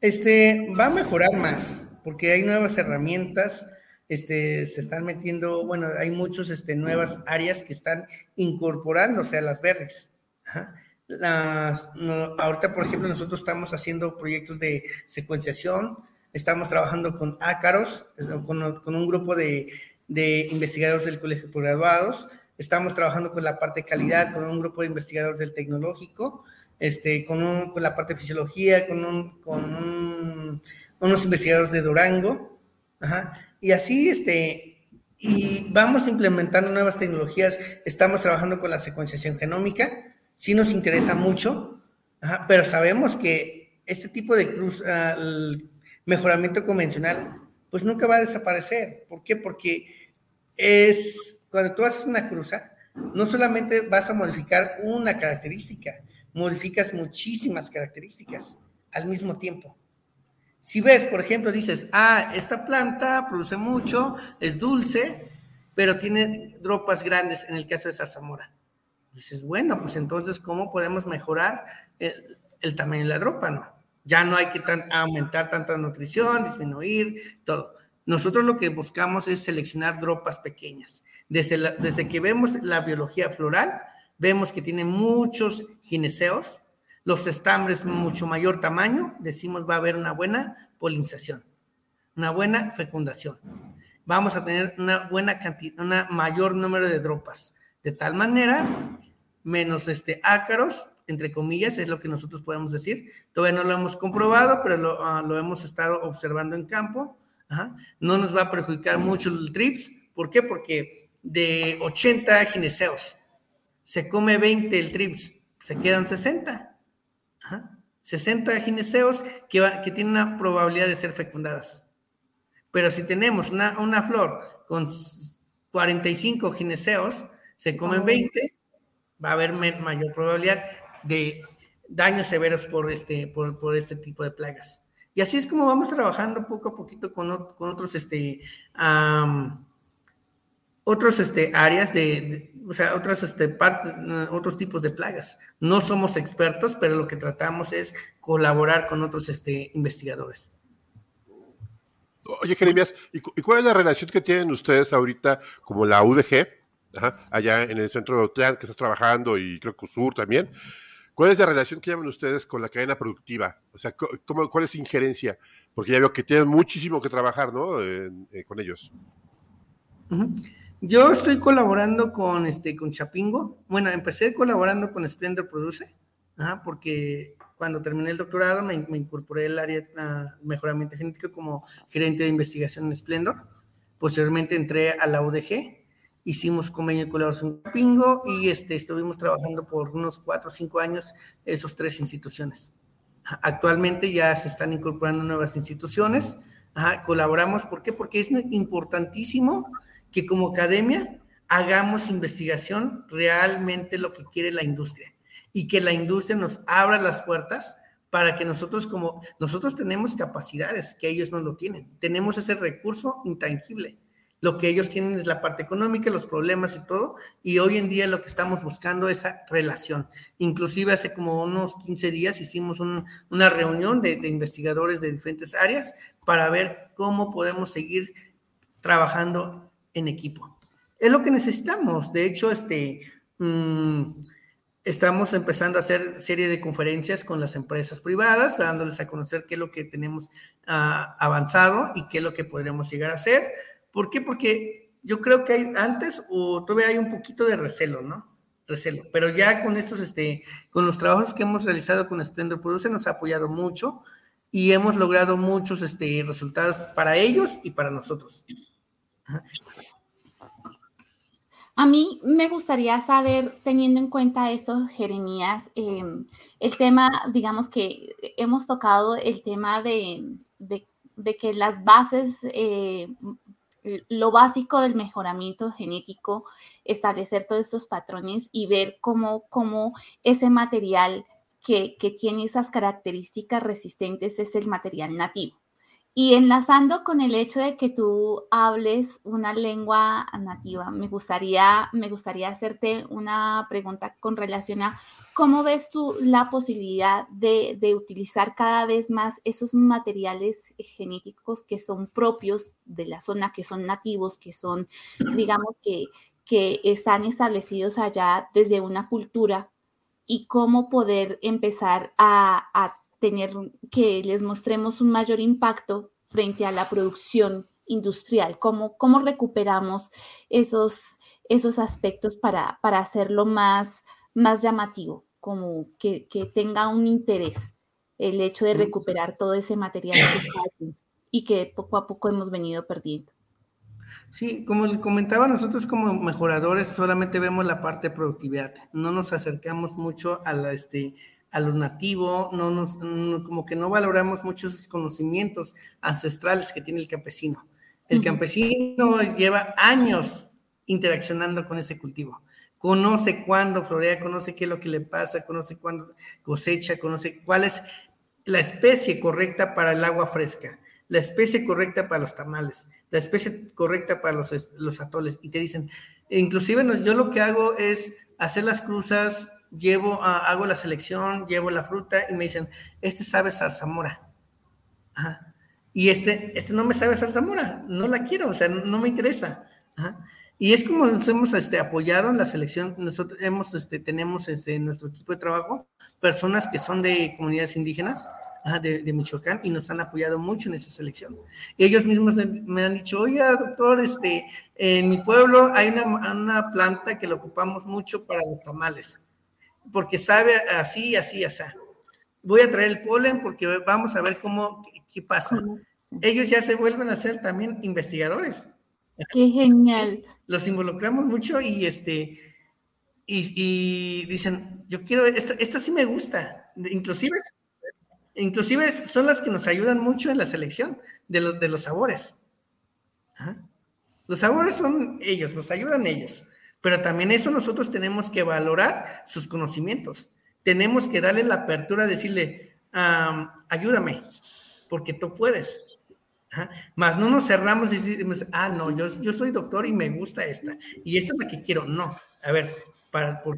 Este, va a mejorar más, porque hay nuevas herramientas, este, se están metiendo, bueno, hay muchas este, nuevas áreas que están incorporándose a las berries. ahorita, por ejemplo, nosotros estamos haciendo proyectos de secuenciación, Estamos trabajando con ácaros, con, un grupo de, investigadores del Colegio de Graduados. Estamos trabajando con la parte de calidad, con un grupo de investigadores del tecnológico, este, con, con la parte de fisiología, con, un, con unos investigadores de Durango. Y así, este, y vamos implementando nuevas tecnologías. Estamos trabajando con la secuenciación genómica. Sí nos interesa mucho, pero sabemos que este tipo de cruz, mejoramiento convencional, pues nunca va a desaparecer. ¿Por qué? Porque es, cuando tú haces una cruza, no solamente vas a modificar una característica, modificas muchísimas características al mismo tiempo. Si ves, por ejemplo, dices, ah, esta planta produce mucho, es dulce, pero tiene dropas grandes en el caso de zarzamora. Dices, bueno, pues entonces, ¿cómo podemos mejorar el, el tamaño de la dropa, no? Ya no hay que aumentar tanta nutrición, disminuir, todo. Nosotros lo que buscamos es seleccionar dropas pequeñas. Desde, desde que vemos la biología floral, vemos que tiene muchos gineceos, los estambres mucho mayor tamaño, decimos va a haber una buena polinización, una buena fecundación. Vamos a tener una buena cantidad, un mayor número de dropas. De tal manera, menos este ácaros, entre comillas, es lo que nosotros podemos decir. Todavía no lo hemos comprobado, pero lo, ah, hemos estado observando en campo. No nos va a perjudicar mucho el TRIPS. ¿Por qué? Porque de 80 gineceos se come 20 el TRIPS, se quedan 60. 60 gineceos que, que tienen una probabilidad de ser fecundadas. Pero si tenemos una, una flor con 45 gineceos, se comen 20, va a haber mayor probabilidad de daños severos por este, por, este tipo de plagas. Y así es como vamos trabajando poco a poquito con, otros, este, otros este, áreas de, o sea, otras, este, otros tipos de plagas. No somos expertos, pero lo que tratamos es colaborar con otros este, investigadores. Oye, Jeremías, ¿y, cuál es la relación que tienen ustedes ahorita como la UDG, allá en el centro de Otlán, que estás trabajando, y creo que USUR también? ¿Cuál es la relación que llevan ustedes con la cadena productiva? O sea, ¿cómo, ¿cuál es su injerencia? Porque ya veo que tienen muchísimo que trabajar, ¿no? Eh, con ellos. Yo estoy colaborando con, este, con Chapingo. Bueno, empecé colaborando con Splendor Produce, porque cuando terminé el doctorado me, incorporé al área de mejoramiento genético como gerente de investigación en Splendor. Posteriormente entré a la UDG hicimos convenio de colaboración con Pingo y este, estuvimos trabajando por unos cuatro o cinco años esos tres instituciones. Actualmente ya se están incorporando nuevas instituciones, colaboramos, ¿por qué? Porque es importantísimo que como academia hagamos investigación realmente lo que quiere la industria y que la industria nos abra las puertas para que nosotros como nosotros tenemos capacidades que ellos no lo tienen, tenemos ese recurso intangible lo que ellos tienen es la parte económica, los problemas y todo, y hoy en día lo que estamos buscando es esa relación. Inclusive hace como unos 15 días hicimos una reunión de, investigadores de diferentes áreas para ver cómo podemos seguir trabajando en equipo. Es lo que necesitamos. De hecho, este, mm, estamos empezando a hacer serie de conferencias con las empresas privadas, dándoles a conocer qué es lo que tenemos ah, avanzado y qué es lo que podríamos llegar a hacer ¿Por qué? Porque yo creo que hay, antes o todavía hay un poquito de recelo, ¿no? recelo. Pero ya con estos, este, con los trabajos que hemos realizado con Splendor Produce nos ha apoyado mucho y hemos logrado muchos este, resultados para ellos y para nosotros. A mí me gustaría saber, teniendo en cuenta eso, Jeremías, em, el tema, digamos que hemos tocado el tema de, que las bases, eh, lo básico del mejoramiento genético, establecer todos estos patrones y ver cómo, cómo ese material que, que tiene esas características resistentes es el material nativo. Y enlazando con el hecho de que tú hables una lengua nativa, me gustaría, me gustaría hacerte una pregunta con relación a cómo ves tú la posibilidad de, de utilizar cada vez más esos materiales genéticos que son propios de la zona, que son nativos, que son, digamos, que, que están establecidos allá desde una cultura y cómo poder empezar a, a tener que les mostremos un mayor impacto frente a la producción industrial, cómo, cómo recuperamos esos, esos aspectos para, para hacerlo más, más llamativo, como que, que, tenga un interés el hecho de recuperar todo ese material que está aquí y que poco a poco hemos venido perdiendo. Sí, como le comentaba, nosotros como mejoradores solamente vemos la parte de productividad, no nos acercamos mucho a la, este, a lo nativo, no nos, como que no valoramos muchos conocimientos ancestrales que tiene el campesino. El campesino lleva años interaccionando con ese cultivo. Conoce cuándo florea, conoce qué es lo que le pasa, conoce cuándo cosecha, conoce cuál es la especie correcta para el agua fresca, la especie correcta para los tamales, la especie correcta para los, los atoles. Y te dicen, inclusive yo lo que hago es hacer las cruzas llevo, hago la selección, llevo la fruta y me dicen, este sabe zarzamora. Y este, este no me sabe zarzamora, no la quiero, o sea, no, me interesa. Y es como nos hemos este, apoyado en la selección, nosotros hemos, este, tenemos este, en nuestro equipo de trabajo personas que son de comunidades indígenas, de, de, Michoacán y nos han apoyado mucho en esa selección. Ellos mismos me han dicho, oye, doctor, este, en mi pueblo hay una, una planta que la ocupamos mucho para los tamales porque sabe así, así, así. Voy a traer el polen porque vamos a ver cómo, qué pasa. Ellos ya se vuelven a ser también investigadores. Qué genial. los involucramos mucho y este, y, dicen, yo quiero, esta, esta, sí me gusta. Inclusive, inclusive son las que nos ayudan mucho en la selección de, de los sabores. Los sabores son ellos, nos ayudan ellos. Pero también eso nosotros tenemos que valorar sus conocimientos. Tenemos que darle la apertura, decirle, ayúdame, porque tú puedes. Más no nos cerramos y decimos, ah, no, yo, yo soy doctor y me gusta esta. Y esta es la que quiero. No, a ver, para, por,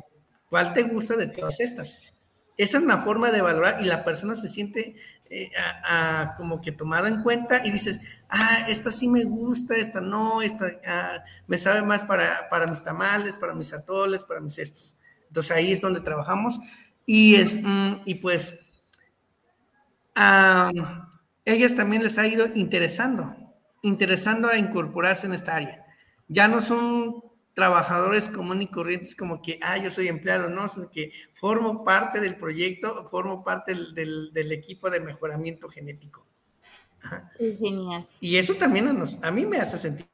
¿cuál te gusta de todas estas? Esa es una forma de valorar y la persona se siente eh, como que tomada en cuenta y dices, ah, esta sí me gusta, esta no, esta ah, me sabe más para, para, mis tamales, para mis atoles, para mis estos. Entonces ahí es donde trabajamos y, es, mm, y pues a ellas también les ha ido interesando, interesando a incorporarse en esta área. Ya no son trabajadores comunes y corrientes como que, ah, yo soy empleado, no, es que formo parte del proyecto, formo parte del, del, equipo de mejoramiento genético. Es genial. Y eso también a, nos, a mí me hace sentir,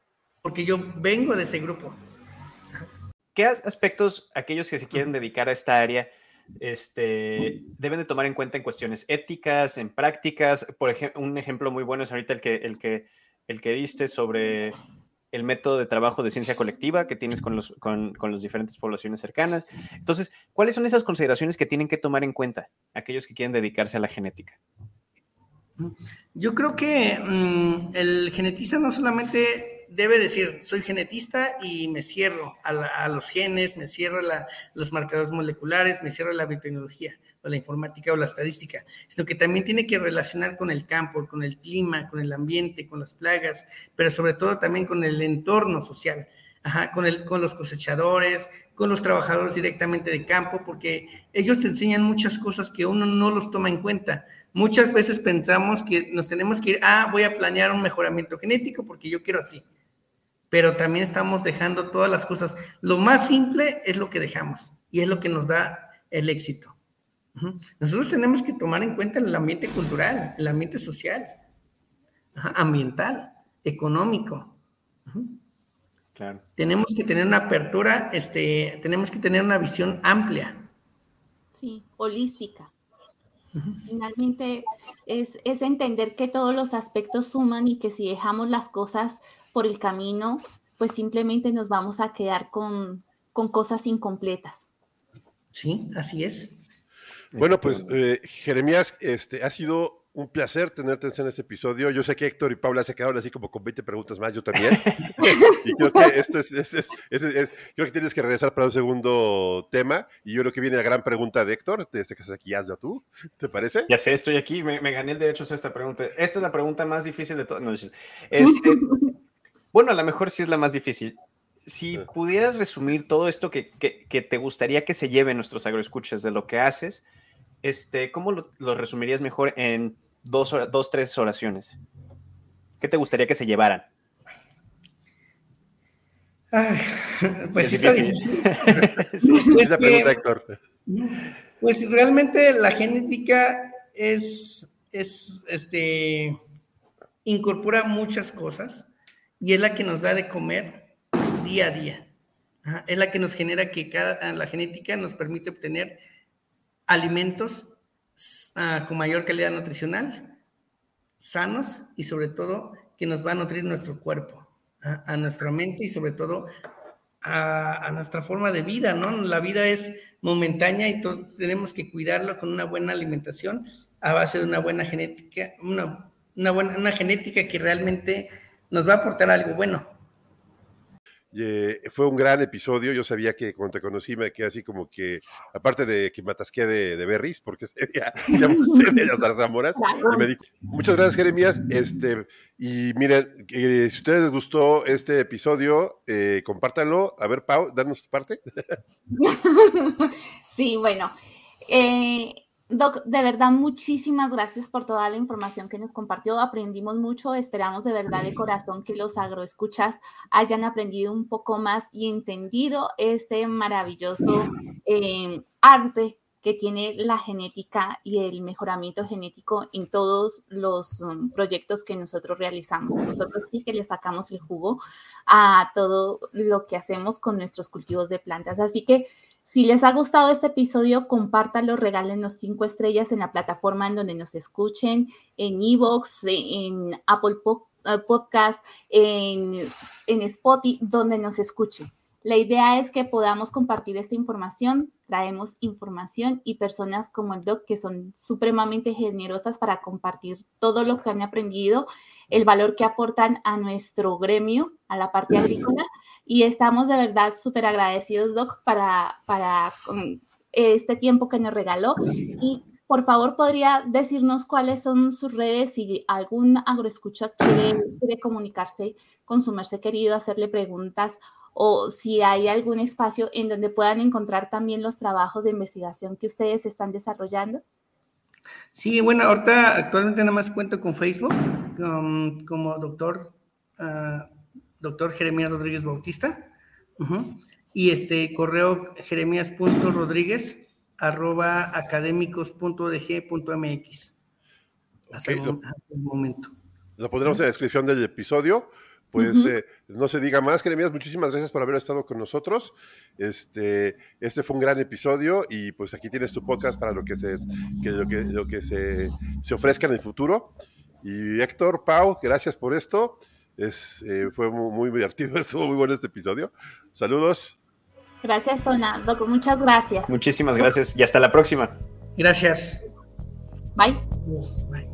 porque yo vengo de ese grupo. ¿Qué aspectos aquellos que se quieren dedicar a esta área este, deben de tomar en cuenta en cuestiones éticas, en prácticas? Por ejemplo, un ejemplo muy bueno es ahorita el que, el que, el que diste sobre el método de trabajo de ciencia colectiva que tienes con, los, con, las diferentes poblaciones cercanas. Entonces, ¿cuáles son esas consideraciones que tienen que tomar en cuenta aquellos que quieren dedicarse a la genética? Yo creo que mmm, el genetista no solamente debe decir, soy genetista y me cierro a los genes, me cierro a los marcadores moleculares, me cierro a la biotecnología o la informática o la estadística, sino que también tiene que relacionar con el campo, con el clima, con el ambiente, con las plagas, pero sobre todo también con el entorno social, Ajá, con, el, con los cosechadores, con los trabajadores directamente de campo, porque ellos te enseñan muchas cosas que uno no los toma en cuenta. Muchas veces pensamos que nos tenemos que ir, ah, voy a planear un mejoramiento genético porque yo quiero así. Pero también estamos dejando todas las cosas. Lo más simple es lo que dejamos y es lo que nos da el éxito. Nosotros tenemos que tomar en cuenta el ambiente cultural, el ambiente social, ambiental, económico. Claro. Tenemos que tener una apertura, este, tenemos que tener una visión amplia. Sí, holística. Finalmente es, es, entender que todos los aspectos suman y que si dejamos las cosas por el camino, pues simplemente nos vamos a quedar con, con cosas incompletas. Sí, así es. Bueno, pues eh, Jeremías, este, ha sido un placer tenerte en este episodio. Yo sé que Héctor y Paula se quedaron así como con 20 preguntas más, yo también. y creo que esto es, es, es, creo que tienes que regresar para un segundo tema. Y yo creo que viene la gran pregunta de Héctor, desde que estás aquí, hazla tú, ¿te parece? Ya sé, estoy aquí, me, gané el derecho a hacer esta pregunta. Esta es la pregunta más difícil de todo. No, este, bueno, a lo mejor sí es la más difícil. Si pudieras resumir todo esto que, que, que te gustaría que se lleven nuestros agroescuchas de lo que haces, este, ¿cómo lo, resumirías mejor en dos, dos, tres oraciones? ¿Qué te gustaría que se llevaran? pues sí, pues, pues realmente la genética es, es, este, incorpora muchas cosas y es la que nos da de comer día a día. Es la que nos genera que cada, la genética nos permite obtener alimentos ah, con mayor calidad nutricional, sanos y sobre todo que nos va a nutrir nuestro cuerpo, a, nuestra mente y sobre todo a, nuestra forma de vida, ¿no? La vida es momentánea y tenemos que cuidarlo con una buena alimentación a base de una buena genética, una, una buena una genética que realmente nos va a aportar algo bueno. Eh, fue un gran episodio. Yo sabía que cuando te conocí me quedé así como que, aparte de que me atasqué de, de berries, porque sería, de las zarzamoras, me muchas gracias, Jeremías. Este, y miren, si a ustedes les gustó este episodio, eh, compártanlo. A ver, Pau, danos tu parte. sí, bueno. Eh, Doc, de verdad, muchísimas gracias por toda la información que nos compartió. Aprendimos mucho. Esperamos de verdad de corazón que los agroescuchas hayan aprendido un poco más y entendido este maravilloso eh, arte que tiene la genética y el mejoramiento genético en todos los um, proyectos que nosotros realizamos. Nosotros sí que le sacamos el jugo a todo lo que hacemos con nuestros cultivos de plantas. Así que si les ha gustado este episodio, compártanlo, regálenos cinco estrellas en la plataforma en donde nos escuchen, en Evox, en Apple eh, Podcast, en, en Spotify, donde nos escuchen. La idea es que podamos compartir esta información, traemos información y personas como el Doc que son supremamente generosas para compartir todo lo que han aprendido, el valor que aportan a nuestro gremio, a la parte agrícola y estamos de verdad súper agradecidos, Doc, para, para este tiempo que nos regaló. Y por favor, podría decirnos cuáles son sus redes, si algún agroescucha quiere, quiere comunicarse con su merced querido, hacerle preguntas o si hay algún espacio en donde puedan encontrar también los trabajos de investigación que ustedes están desarrollando. Sí, bueno, ahorita actualmente nada más cuento con Facebook como doctor uh, doctor Jeremías Rodríguez Bautista. Y este correo jeremías.rodríguez arroba académicos.dg.mx. Hasta, el, momento. Lo pondremos en la descripción del episodio. Pues eh, no se diga más, Jeremías, muchísimas gracias por haber estado con nosotros. Este, este fue un gran episodio y pues aquí tienes tu podcast para lo que se, lo que, lo que se, se ofrezca en el futuro. Y Héctor, Pau, gracias por esto. Es, eh, fue muy, divertido, estuvo muy bueno este episodio. Saludos. Gracias, Tona. muchas gracias. Muchísimas gracias y hasta la próxima. Gracias. Bye. Bye.